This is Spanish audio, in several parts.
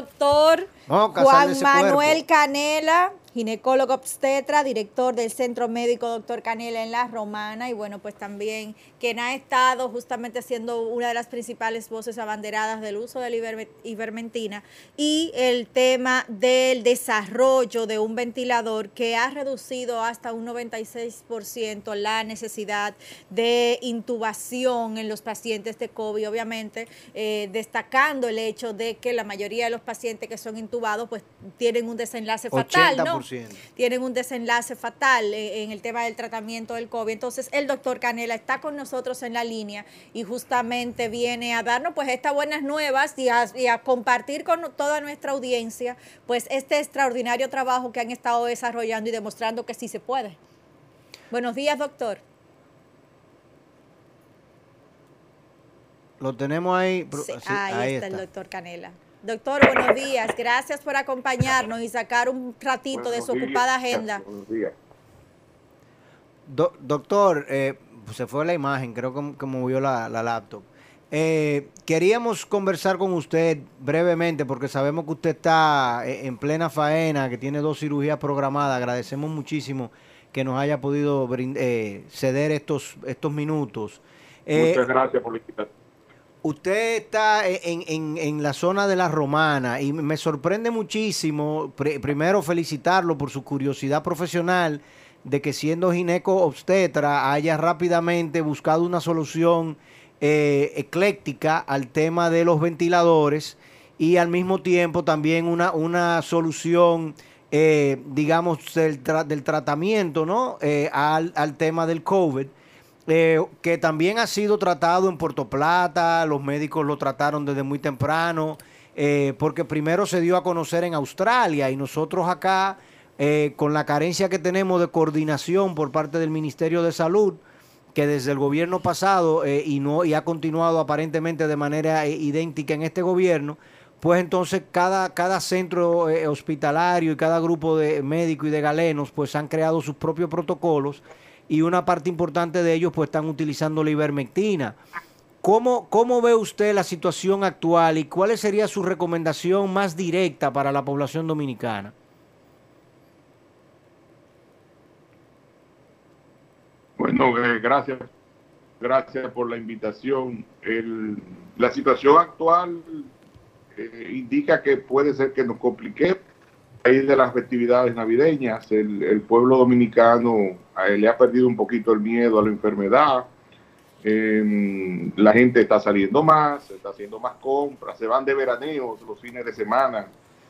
Doctor Juan Manuel Canela ginecólogo obstetra, director del Centro Médico Doctor Canela en La Romana y bueno, pues también quien ha estado justamente siendo una de las principales voces abanderadas del uso de la ivermentina y el tema del desarrollo de un ventilador que ha reducido hasta un 96% la necesidad de intubación en los pacientes de COVID, obviamente eh, destacando el hecho de que la mayoría de los pacientes que son intubados pues tienen un desenlace fatal, ¿no? Tienen un desenlace fatal eh, en el tema del tratamiento del COVID. Entonces, el doctor Canela está con nosotros en la línea y justamente viene a darnos pues estas buenas nuevas y a, compartir con toda nuestra audiencia pues este extraordinario trabajo que han estado desarrollando y demostrando que sí se puede. Buenos días, doctor. Lo tenemos ahí. ahí, está, el doctor Canela. Doctor, buenos días. Gracias por acompañarnos y sacar un ratito de su ocupada agenda. Buenos días. doctor, eh, se fue la imagen, creo que, movió la, laptop. Eh, queríamos conversar con usted brevemente porque sabemos que usted está eh, en plena faena, que tiene dos cirugías programadas. Agradecemos muchísimo que nos haya podido ceder estos, estos minutos. Muchas gracias por la invitación. Usted está en, la zona de la Romana y me sorprende muchísimo, primero felicitarlo por su curiosidad profesional de que siendo gineco obstetra haya rápidamente buscado una solución eh, ecléctica al tema de los ventiladores y al mismo tiempo también una, una solución, eh, digamos, del, del, tratamiento ¿no? Eh, al, al tema del COVID eh, que también ha sido tratado en Puerto Plata, los médicos lo trataron desde muy temprano, eh, porque primero se dio a conocer en Australia y nosotros acá, eh, con la carencia que tenemos de coordinación por parte del Ministerio de Salud, que desde el gobierno pasado y, no, y ha continuado aparentemente de manera idéntica en este gobierno, pues entonces cada, cada centro hospitalario y cada grupo de médicos y de galenos pues han creado sus propios protocolos y una parte importante de ellos pues están utilizando la ivermectina. ¿Cómo, ¿Cómo ve usted la situación actual y cuál sería su recomendación más directa para la población dominicana? Bueno, eh, gracias. Gracias por la invitación. la situación actual eh, indica que puede ser que nos complique raíz de las festividades navideñas, el, pueblo dominicano le ha perdido un poquito el miedo a la enfermedad. Em, la gente está saliendo más, está haciendo más compras, se van de veraneos los fines de semana.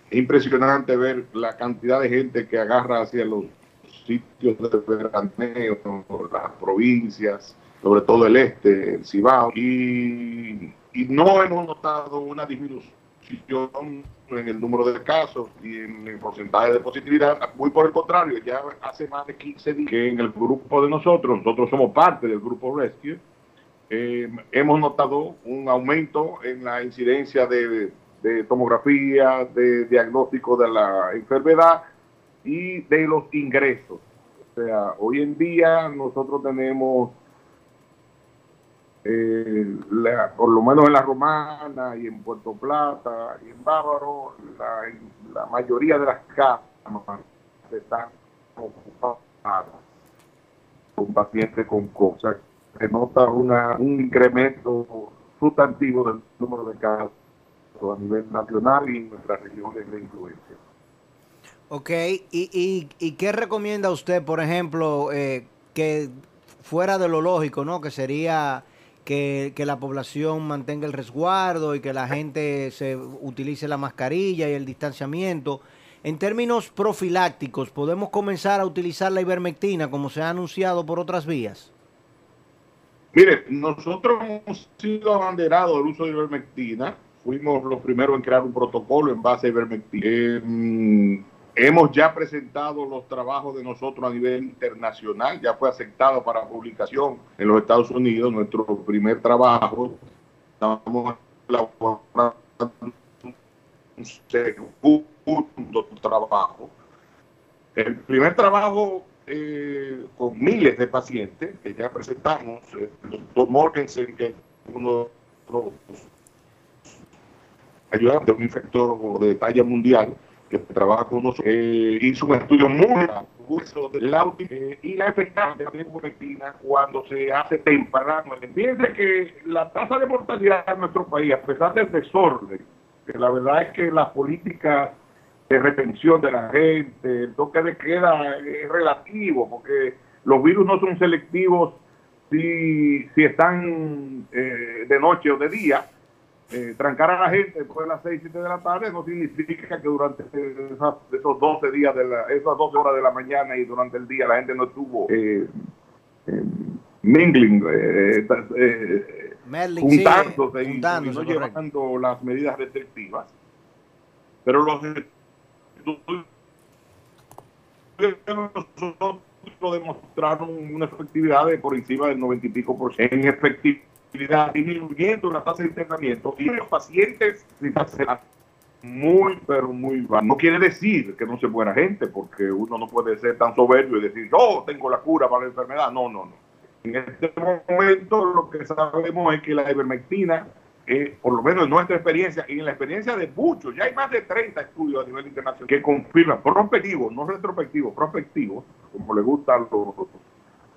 Es impresionante ver la cantidad de gente que agarra hacia los sitios de veraneo, las provincias, sobre todo el este, el Cibao, y, y no hemos notado una disminución en el número de casos y en el porcentaje de positividad. Muy por el contrario, ya hace más de 15 días que en el grupo de nosotros, nosotros somos parte del grupo Rescue, eh, hemos notado un aumento en la incidencia de, de tomografía, de diagnóstico de la enfermedad y de los ingresos. O sea, hoy en día nosotros tenemos por lo menos en la Romana y en Puerto Plata y en Bávaro, la, mayoría de las casas están ocupadas con pacientes con cosas. Se nota una, un incremento sustantivo del número de casos a nivel nacional y en nuestras regiones de influencia. Ok, ¿y, y, y qué recomienda usted, por ejemplo, eh, que fuera de lo lógico, ¿no? Que sería que, la población mantenga el resguardo y que la gente se utilice la mascarilla y el distanciamiento. En términos profilácticos, ¿podemos comenzar a utilizar la ivermectina como se ha anunciado por otras vías? Mire, nosotros hemos sido abanderados del uso de ivermectina. Fuimos los primeros en crear un protocolo en base a ivermectina. Eh, hemos ya presentado los trabajos de nosotros a nivel internacional. Ya fue aceptado para publicación en los Estados Unidos nuestro primer trabajo. Estamos elaborando un segundo trabajo. El primer trabajo eh, con miles de pacientes que ya presentamos, eh, el doctor Morgensen, que es uno de los ayudantes, un infectólogo de talla mundial, que trabaja con nosotros, eh, hizo un estudio muy de la eh, y la efectividad de la ivermectina cuando se hace temprano. Fíjense que la tasa de mortalidad en nuestro país, a pesar del desorden, que la verdad es que las políticas de retención de la gente, el toque de queda es relativo, porque los virus no son selectivos si, si están eh, de noche o de día. Eh, trancar a la gente después de las 6, 7 de la tarde no significa que durante esos 12 días, de la, esas 12 horas de la mañana y durante el día la gente no estuvo eh, eh mingling, eh, juntándose y, no llevando las medidas restrictivas. Pero los nosotros demostraron una efectividad de por encima del 90 y pico por ciento en efectividad, disminuyendo la tasa de internamiento y los pacientes muy, pero muy bajo. No quiere decir que no se buena gente, porque uno no puede ser tan soberbio y decir, yo tengo la cura para la enfermedad. No, no, no. En este momento lo que sabemos es que la ivermectina por lo menos en nuestra experiencia y en la experiencia de muchos, ya hay más de 30 estudios a nivel internacional que confirman, prospectivos, no retrospectivos, prospectivos, como le gustan los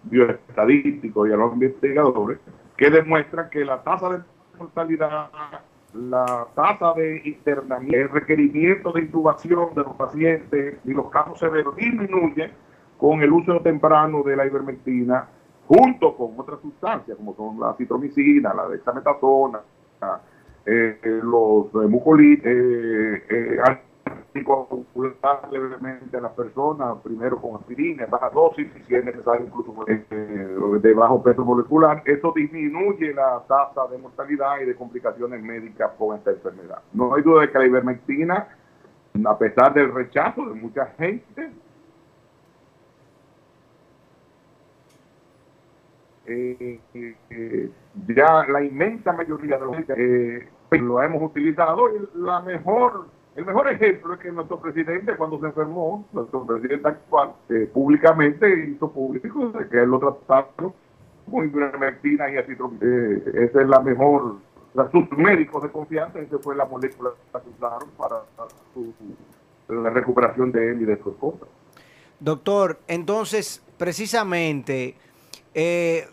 bioestadísticos y a los investigadores, que demuestran que la tasa de mortalidad, la tasa de internamiento, el requerimiento de intubación de los pacientes y los casos severos disminuye con el uso temprano de la ivermectina junto con otras sustancias como son la citromicina, la dexametasona, eh, eh, los eh, mucolitos, eh, eh, levemente a las personas, primero con aspirina, baja dosis, y si es necesario incluso de bajo peso molecular. Eso disminuye la tasa de mortalidad y de complicaciones médicas con esta enfermedad. No hay duda de que la ivermectina, a pesar del rechazo de mucha gente, Eh, eh, ya la inmensa mayoría de los eh, lo hemos utilizado y la mejor el mejor ejemplo es que nuestro presidente cuando se enfermó nuestro presidente actual públicamente hizo público de que él lo trataron con ivermectina y acitromicina. Esa es la mejor sus médicos de confianza esa fue la molécula que usaron para la recuperación de él y de su esposa. Doctor entonces precisamente eh,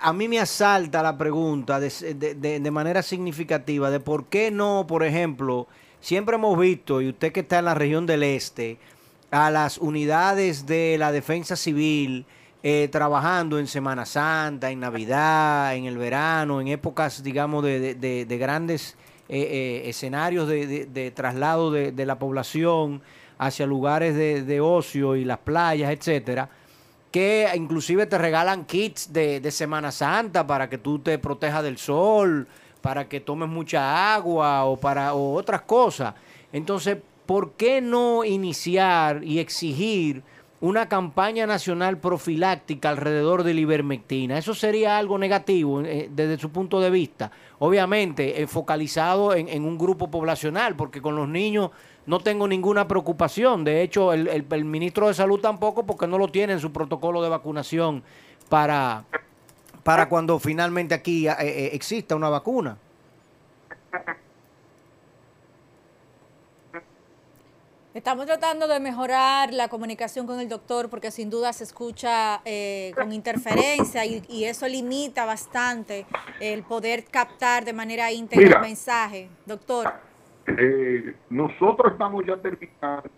a mí me asalta la pregunta de, manera significativa de por qué no, por ejemplo, siempre hemos visto, y usted que está en la región del este, a las unidades de la defensa civil eh, trabajando en Semana Santa, en Navidad, en el verano, en épocas, digamos, de, grandes eh, escenarios de, traslado de, la población hacia lugares de, ocio y las playas, etcétera que inclusive te regalan kits de, Semana Santa para que tú te protejas del sol, para que tomes mucha agua o para otras cosas. Entonces, ¿por qué no iniciar y exigir una campaña nacional profiláctica alrededor de la ivermectina? Eso sería algo negativo eh, desde su punto de vista. Obviamente, eh, focalizado en un grupo poblacional, porque con los niños no tengo ninguna preocupación. De hecho, el, ministro de Salud tampoco, porque no lo tiene en su protocolo de vacunación para, para cuando finalmente aquí eh, eh, exista una vacuna. Estamos tratando de mejorar la comunicación con el doctor porque sin duda se escucha eh, con interferencia y, eso limita bastante el poder captar de manera íntegra el mensaje. Doctor. Eh, nosotros estamos ya terminando.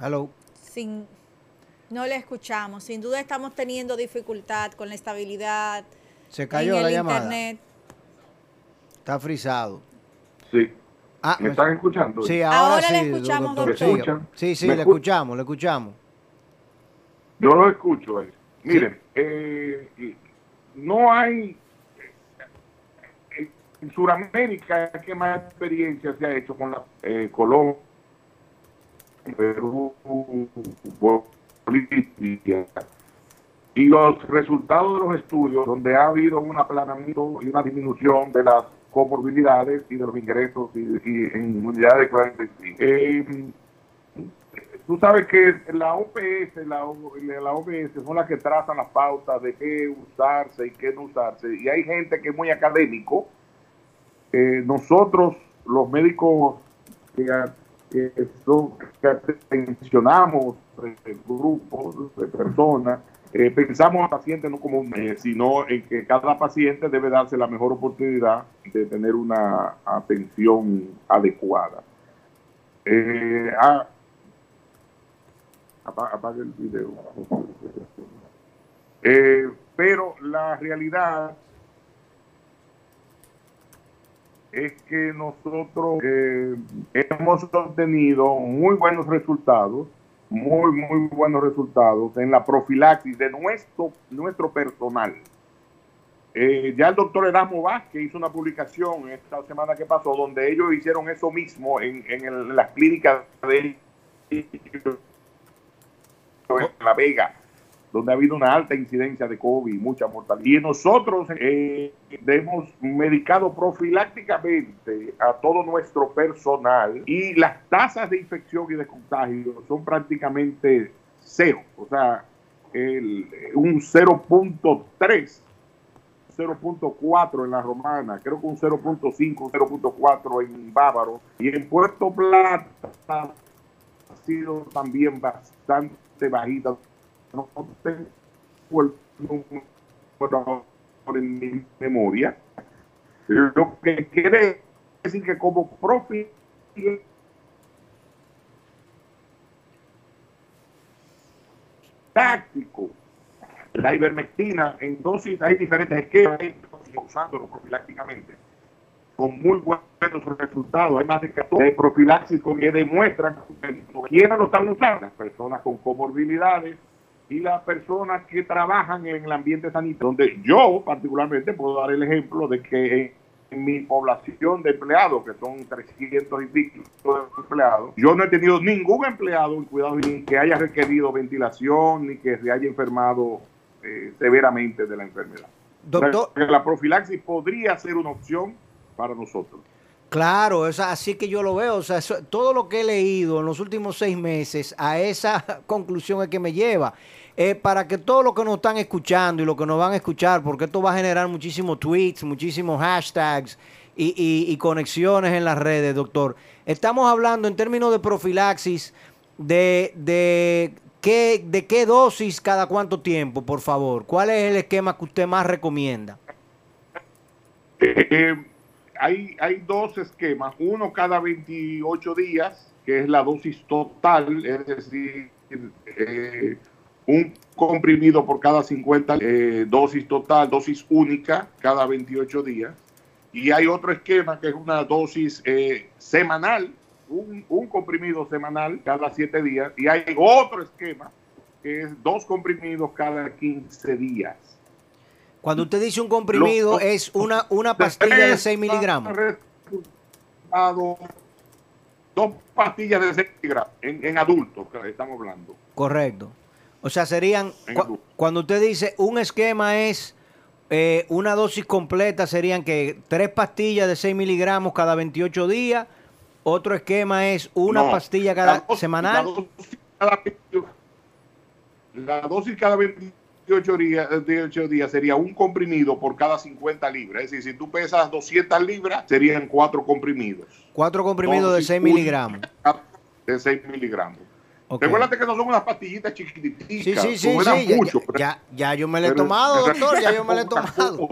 Hello. Sin, no le escuchamos. Sin duda estamos teniendo dificultad con la estabilidad. Se cayó la llamada. Internet. Está frisado. Sí. Ah, ¿Me están escuchando? Sí, ahora, le escuchamos, doctor. Sí, sí, le escuchamos, le escuchamos. Yo lo escucho. Eh. Miren, eh, no hay... En Sudamérica, ¿qué más experiencia se ha hecho con la eh, Colombia, Perú, Bolivia? Y los resultados de los estudios, donde ha habido un aplanamiento y una disminución de las comorbilidades y de los ingresos y, en unidades de eh, tú sabes que la OPS, la, la son las que trazan las pautas de qué usarse y qué no usarse. Y hay gente que es muy académico. Eh, nosotros, los médicos que, que, son, grupos de personas, eh, pensamos al paciente no como un eh, sino en que cada paciente debe darse la mejor oportunidad de tener una atención adecuada. Eh, ah, apague el video. Eh, pero la realidad es que nosotros hemos obtenido muy buenos resultados muy, muy buenos resultados en la profilaxis de nuestro, nuestro personal. Eh, ya el doctor Erasmo Vázquez hizo una publicación esta semana que pasó donde ellos hicieron eso mismo en, en, las clínicas de La Vega donde ha habido una alta incidencia de COVID y mucha mortalidad. Y nosotros eh, hemos medicado profilácticamente a todo nuestro personal y las tasas de infección y de contagio son prácticamente cero, o sea, un 0.3. 0.4 en la romana, creo que un 0.5, 0.4 en Bávaro y en Puerto Plata ha sido también bastante bajita, no tengo el número en mi memoria. Lo que quiere decir que como profe táctico, la ivermectina en dosis, hay diferentes esquemas usándolo profilácticamente con muy buenos resultados. Hay más de 14 profilaxis que demuestran que quienes lo están usando, personas con comorbilidades, y las personas que trabajan en el ambiente sanitario, donde yo particularmente puedo dar el ejemplo de que en mi población de empleados, que son 300 y pico de empleados, yo no he tenido ningún empleado en cuidado ni que haya requerido ventilación ni que se haya enfermado eh, severamente de la enfermedad. Doctor, la profilaxis podría ser una opción para nosotros. Claro, es así que yo lo veo. O sea, todo lo que he leído en los últimos seis meses a esa conclusión es que me lleva. Eh, para que todos los que nos están escuchando y los que nos van a escuchar, porque esto va a generar muchísimos tweets, muchísimos hashtags y, conexiones en las redes, doctor. Estamos hablando en términos de profilaxis de, de, qué, de qué dosis cada cuánto tiempo, por favor. ¿Cuál es el esquema que usted más recomienda? Eh, hay, hay dos esquemas, uno cada 28 días, que es la dosis total, es decir, eh, un comprimido por cada 50 eh, dosis total, dosis única cada 28 días. Y hay otro esquema que es una dosis eh, semanal, un, comprimido semanal cada 7 días. Y hay otro esquema que es dos comprimidos cada 15 días. Cuando usted dice un comprimido, es una, una pastilla de 6 miligramos. Dos pastillas de 6 miligramos en, en adultos, que estamos hablando. Correcto. O sea, serían, cuando usted dice un esquema es eh, una dosis completa, serían que tres pastillas de 6 miligramos cada 28 días. Otro esquema es una pastilla cada semanal. La dosis, cada 28 días, días sería un comprimido por cada 50 libras. Es decir, si tú pesas 200 libras, serían cuatro comprimidos. Cuatro comprimidos de 6 miligramos. De 6 miligramos. Recuerda que no son unas pastillitas chiquititas. Sí, sí, sí. ya, ya, yo me lo he tomado, doctor. Ya yo me lo he tomado.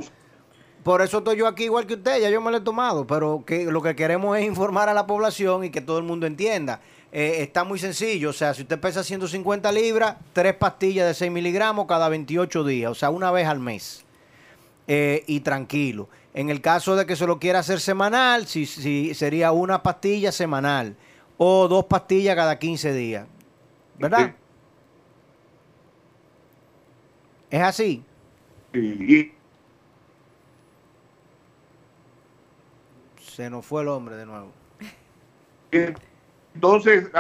Por eso estoy yo aquí igual que usted. Ya yo me lo he tomado. Pero que lo que queremos es informar a la población y que todo el mundo entienda. Eh, está muy sencillo. O sea, si usted pesa 150 libras, tres pastillas de 6 miligramos cada 28 días. O sea, una vez al mes. Eh, y tranquilo. En el caso de que se lo quiera hacer semanal, si, si sería una pastilla semanal o dos pastillas cada 15 días. ¿Verdad? ¿Es así? Sí. Se nos fue el hombre de nuevo. Entonces,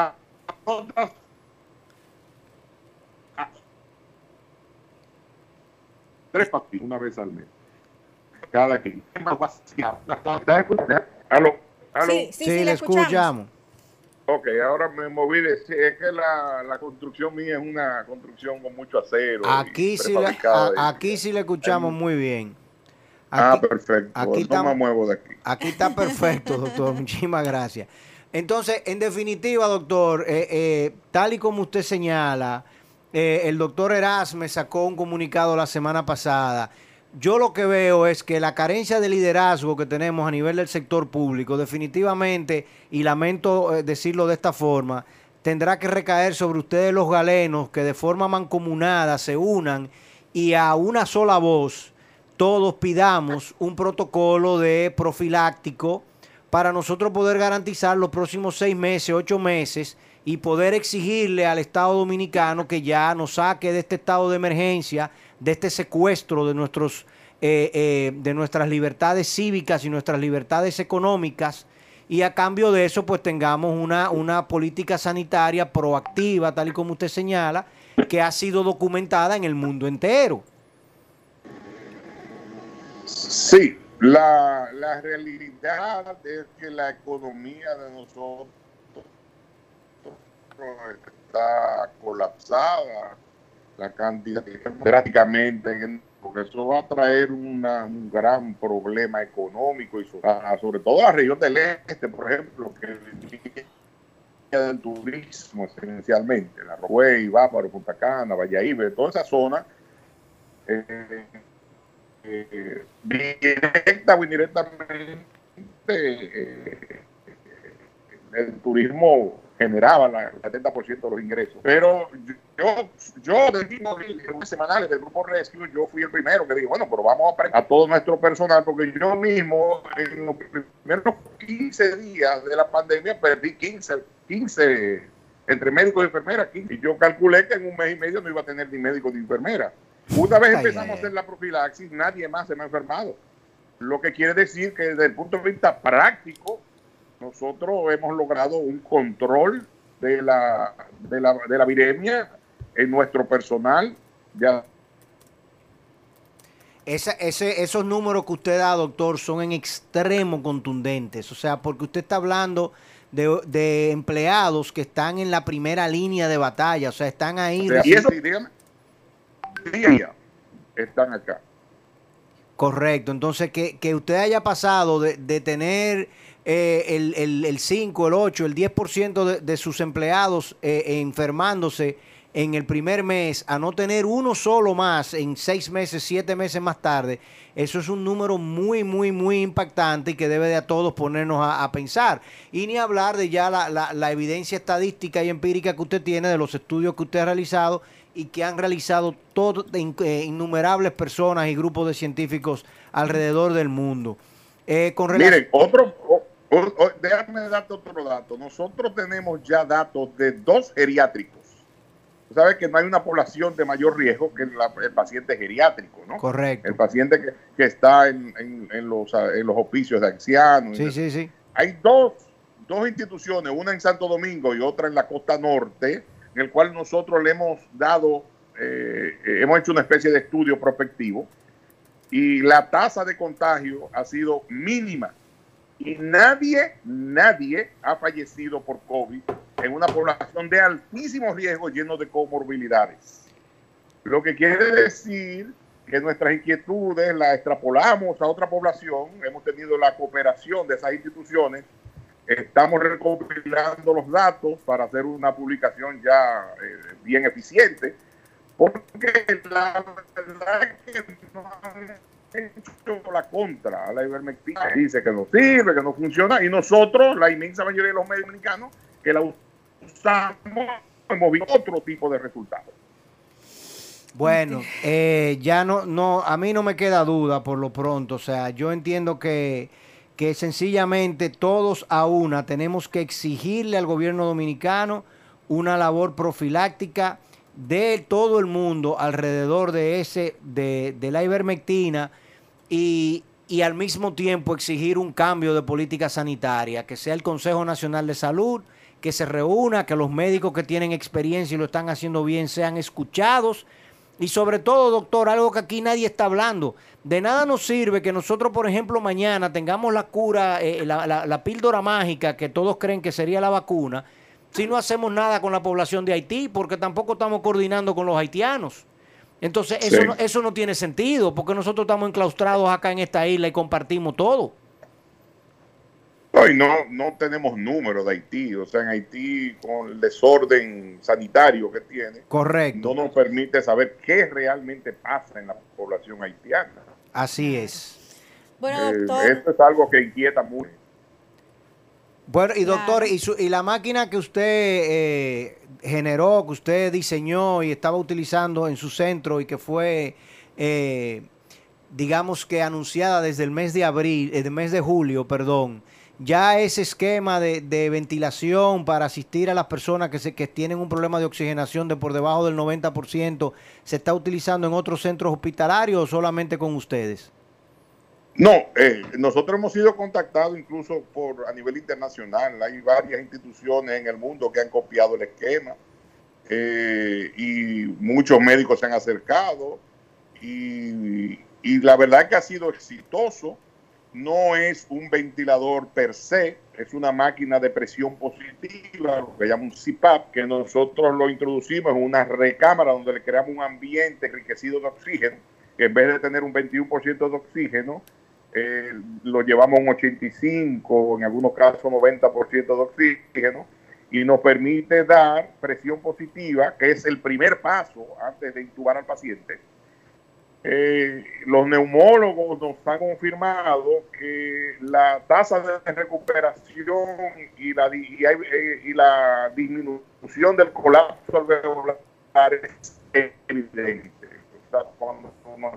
tres pastillas una vez al mes. Cada quien. ¿Aló? ¿Aló? Sí, sí, sí, le escuchamos. Ok, ahora me moví de... Es que la, la, construcción mía es una construcción con mucho acero. Aquí, sí, le, aquí sí le escuchamos muy bien. ah, perfecto. Aquí no me muevo de aquí. Aquí está perfecto, doctor. Muchísimas gracias. Entonces, en definitiva, doctor, eh, eh, tal y como usted señala, eh, el doctor Erasme sacó un comunicado la semana pasada. Yo lo que veo es que la carencia de liderazgo que tenemos a nivel del sector público, definitivamente, y lamento decirlo de esta forma, tendrá que recaer sobre ustedes los galenos que de forma mancomunada se unan y a una sola voz todos pidamos un protocolo de profiláctico para nosotros poder garantizar los próximos seis meses, ocho meses y poder exigirle al Estado dominicano que ya nos saque de este estado de emergencia, de este secuestro de nuestros eh, eh, de nuestras libertades cívicas y nuestras libertades económicas y a cambio de eso pues tengamos una, una política sanitaria proactiva, tal y como usted señala, que ha sido documentada en el mundo entero. Sí, la, la realidad es que la economía de nosotros está colapsada, la cantidad prácticamente, porque eso va a traer una, un gran problema económico y sobre, todo la región del este, por ejemplo, que del turismo esencialmente, la Roguey, Bávaro, Punta Cana, Valladolid, toda esa zona. Eh, directa o indirectamente eh, el turismo generaba la, el 70% de los ingresos. Pero yo, yo del mismo semanales del grupo Rescue, yo fui el primero que dije, bueno, pero vamos a a todo nuestro personal, porque yo mismo en los primeros 15 días de la pandemia perdí 15, 15 entre médicos y enfermeras. Y yo calculé que en un mes y medio no iba a tener ni médico ni enfermera. Una vez empezamos a hacer la profilaxis, nadie más se me ha enfermado. Lo que quiere decir que desde el punto de vista práctico, nosotros hemos logrado un control de la, de la, de la viremia en nuestro personal. Ya. Ese, ese, esos números que usted da, doctor, son en extremo contundentes. O sea, porque usted está hablando de, de empleados que están en la primera línea de batalla. O sea, están ahí. y eso, dígame, día están acá. Correcto, entonces que, que usted haya pasado de, de tener eh, el, el, el, 5, el 8, el 10% de, de sus empleados eh, enfermándose en el primer mes a no tener uno solo más en seis meses, siete meses más tarde, eso es un número muy, muy, muy impactante y que debe de a todos ponernos a, pensar. Y ni hablar de ya la, la, evidencia estadística y empírica que usted tiene de los estudios que usted ha realizado y que han realizado todo, eh, innumerables personas y grupos de científicos alrededor del mundo. Eh, con Miren, otro, déjame darte otro dato. Nosotros tenemos ya datos de dos geriátricos. Tú sabes que no hay una población de mayor riesgo que el paciente geriátrico, ¿no? Correcto. El paciente que, está en, en, los, en los hospicios de ancianos. Sí, sí, sí. Hay dos, dos instituciones, una en Santo Domingo y otra en la costa norte, en el cual nosotros le hemos dado, eh, eh, hemos hecho una especie de estudio prospectivo y la tasa de contagio ha sido mínima y nadie, nadie ha fallecido por COVID en una población de altísimo riesgo lleno de comorbilidades. Lo que quiere decir que nuestras inquietudes las extrapolamos a otra población, hemos tenido la cooperación de esas instituciones Estamos recopilando los datos para hacer una publicación ya eh, bien eficiente, porque la verdad es que no han hecho la contra la ivermectina. Dice que no sirve, que no funciona, y nosotros, la inmensa mayoría de los medios dominicanos, que la usamos, hemos visto otro tipo de resultados. Bueno, eh, ya no, no, a mí no me queda duda por lo pronto. O sea, yo entiendo que, que sencillamente todos a una tenemos que exigirle al gobierno dominicano una labor profiláctica de todo el mundo alrededor de ese, de, de la ivermectina y, y al mismo tiempo exigir un cambio de política sanitaria, que sea el Consejo Nacional de Salud, que se reúna, que los médicos que tienen experiencia y lo están haciendo bien sean escuchados y sobre todo, doctor, algo que aquí nadie está hablando. De nada nos sirve que nosotros, por ejemplo, mañana tengamos la cura, eh, la, la, píldora mágica que todos creen que sería la vacuna, si no hacemos nada con la población de Haití, porque tampoco estamos coordinando con los haitianos. Entonces, eso, no, eso no tiene sentido, porque nosotros estamos enclaustrados acá en esta isla y compartimos todo. No, no, no tenemos número de Haití. O sea, en Haití, con el desorden sanitario que tiene, Correcto. no nos permite saber qué realmente pasa en la población haitiana. Así es. Bueno, eh, doctor. esto es algo que inquieta mucho. Bueno, y doctor, y, y la máquina que usted eh, generó, que usted diseñó y estaba utilizando en su centro y que fue, eh, digamos que anunciada desde el mes de abril, el mes de julio, perdón, ya ese esquema de, ventilación para asistir a las personas que, se, que tienen un problema de oxigenación de por debajo del 90%, ¿se está utilizando en otros centros hospitalarios o solamente con ustedes? No, eh, nosotros hemos sido contactados incluso por a nivel internacional. Hay varias instituciones en el mundo que han copiado el esquema eh, y muchos médicos se han acercado y, y la verdad es que ha sido exitoso no es un ventilador per se, es una máquina de presión positiva, lo que llama un CPAP, que nosotros lo introducimos en una recámara donde le creamos un ambiente enriquecido de oxígeno, que en vez de tener un 21% de oxígeno, eh, lo llevamos a un 85, en algunos casos 90% de oxígeno, y nos permite dar presión positiva, que es el primer paso antes de intubar al paciente eh, los neumólogos nos han confirmado que la tasa de recuperación y la, eh, y, la disminución del colapso alveolar es evidente. cuando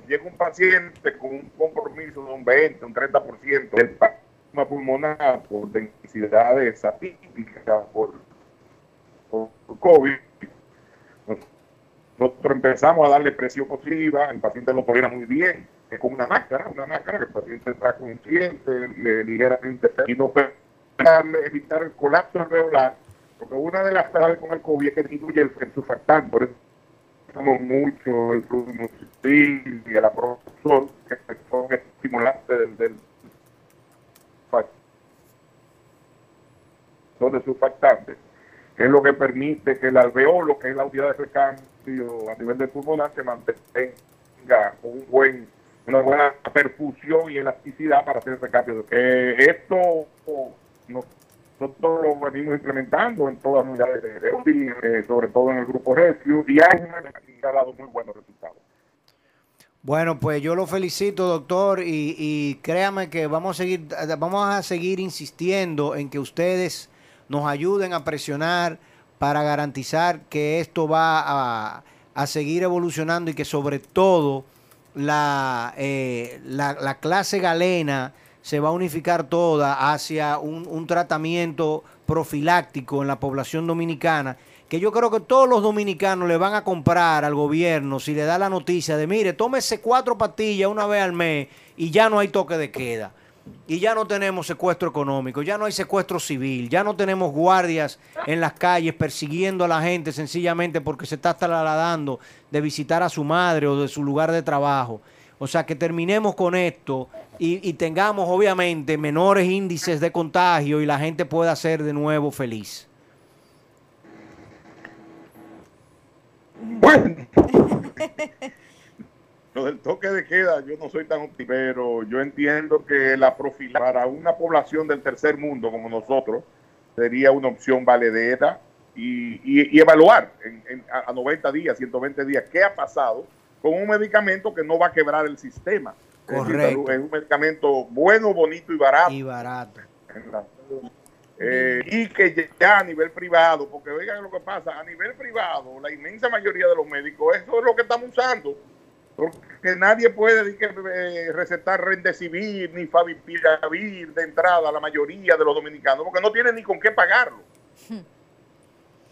llega un paciente con un compromiso de un 20, un 30% del plasma pulmonar por densidades atípicas por, por COVID, nosotros empezamos a darle presión positiva, el paciente lo tolera muy bien, es con una máscara, una máscara que el paciente está consciente, le, ligeramente, y no evitar el colapso alveolar, porque una de las cosas con el COVID es que disminuye el, el surfactante, por eso usamos mucho el fluimucil y el aprozol, que son estimulantes del, del son de surfactantes, que es lo que permite que el alveolo, que es la unidad de recambio, a nivel de pulmonar se mantenga un buen, una buena perfusión y elasticidad para hacer ese cambio. Eh, esto nosotros lo venimos implementando en todas las unidades de, eh, sobre todo en el grupo Rescue, y ha dado muy buenos resultados. Bueno, pues yo lo felicito, doctor, y, y, créame que vamos a seguir, vamos a seguir insistiendo en que ustedes nos ayuden a presionar para garantizar que esto va a, seguir evolucionando y que sobre todo la, eh, la, clase galena se va a unificar toda hacia un, un, tratamiento profiláctico en la población dominicana, que yo creo que todos los dominicanos le van a comprar al gobierno si le da la noticia de, mire, tómese cuatro pastillas una vez al mes y ya no hay toque de queda y ya no tenemos secuestro económico, ya no hay secuestro civil, ya no tenemos guardias en las calles persiguiendo a la gente sencillamente porque se está trasladando de visitar a su madre o de su lugar de trabajo. O sea, que terminemos con esto y, y tengamos obviamente menores índices de contagio y la gente pueda ser de nuevo feliz. Bueno. del toque de queda, yo no soy tan optimista, pero yo entiendo que la profila para una población del tercer mundo como nosotros sería una opción valedera y, evaluar en, a 90 días, 120 días, qué ha pasado con un medicamento que no va a quebrar el sistema. Correcto. Es, un medicamento bueno, bonito y barato. Y barato. Eh, y que ya a nivel privado, porque oigan lo que pasa, a nivel privado, la inmensa mayoría de los médicos, eso es lo que estamos usando, porque nadie puede eh, recetar Rendecivir ni Favipiravir de entrada a la mayoría de los dominicanos, porque no tienen ni con qué pagarlo.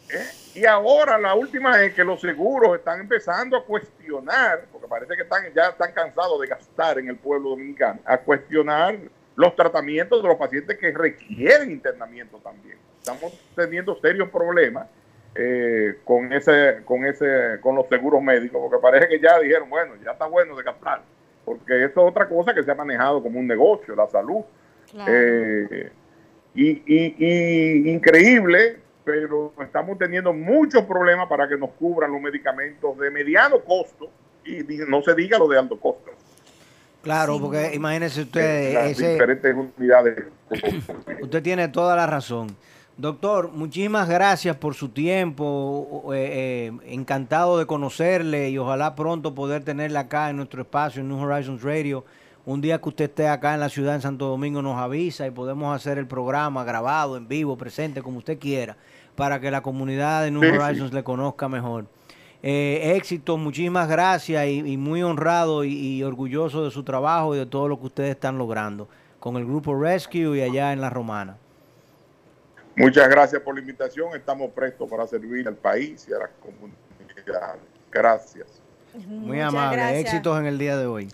¿Eh? Y ahora la última es que los seguros están empezando a cuestionar, porque parece que están, ya están cansados de gastar en el pueblo dominicano, a cuestionar los tratamientos de los pacientes que requieren internamiento también. Estamos teniendo serios problemas eh, con ese, con ese, con los seguros médicos, porque parece que ya dijeron, bueno, ya está bueno de gastar, porque eso es otra cosa que se ha manejado como un negocio, la salud. Eh, y, y, y increíble pero estamos teniendo muchos problemas para que nos cubran los medicamentos de mediano costo y no se diga lo de alto costo. Claro, porque imagínese usted, las diferentes unidades. usted tiene toda la razón. Doctor, muchísimas gracias por su tiempo, eh, eh, encantado de conocerle y ojalá pronto poder tenerle acá en nuestro espacio en New Horizons Radio. Un día que usted esté acá en la ciudad en Santo Domingo nos avisa y podemos hacer el programa grabado, en vivo, presente, como usted quiera para que la comunidad de New Horizons le conozca mejor. Eh, éxito, muchísimas gracias y, muy honrado y, orgulloso de su trabajo y de todo lo que ustedes están logrando con el grupo Rescue y allá en La Romana. Muchas gracias por la invitación. Estamos prestos para servir al país y a la comunidad. Gracias. Muy amable. Éxitos en el día de hoy.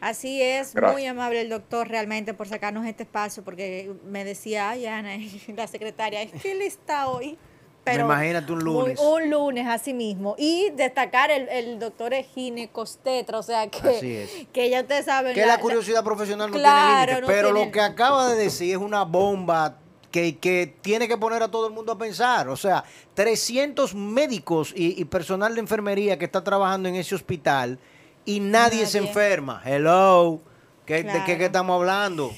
Así es, muy amable el doctor realmente por sacarnos este espacio, porque me decía, ay Ana, la secretaria, es que él está hoy. Pero imagínate un lunes. un lunes, así mismo. Y destacar el, el doctor Ginecostetra, o sea que, que ya ustedes saben. Que la, curiosidad profesional no tiene límites. pero lo que acaba de decir es una bomba que, que, tiene que poner a todo el mundo a pensar. O sea, 300 médicos y, y personal de enfermería que está trabajando en ese hospital y nadie, se enferma. Hello, ¿Qué, ¿de qué, estamos hablando?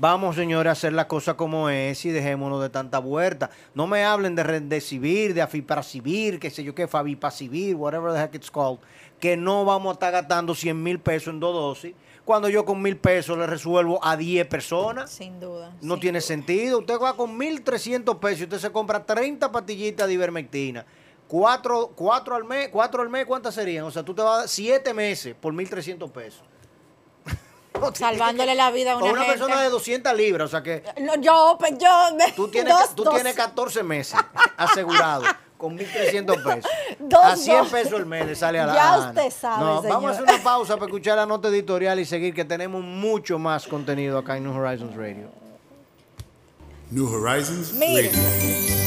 Vamos, señores, a hacer la cosa como es y dejémonos de tanta vuelta. No me hablen de Rendecivir, de Afiparacivir, qué sé yo qué, Fabipacivir, whatever the heck it's called, que no vamos a estar gastando 100 mil pesos en dos dosis cuando yo con mil pesos le resuelvo a 10 personas. Sin duda. No tiene sentido. Usted va con 1.300 pesos y usted se compra 30 pastillitas de ivermectina Cuatro, cuatro al mes, cuatro al mes, ¿cuántas serían? O sea, tú te vas a dar siete meses por 1.300 pesos. Salvándole la vida a una, una persona de 200 libras, o sea que... yo, pues yo... Tú tienes, tú tienes 14 meses asegurado con 1.300 pesos. a 100 pesos el mes le sale a la Ya usted sabe, no, Vamos a hacer una pausa para escuchar la nota editorial y seguir, que tenemos mucho más contenido acá en New Horizons Radio. New Horizons Radio.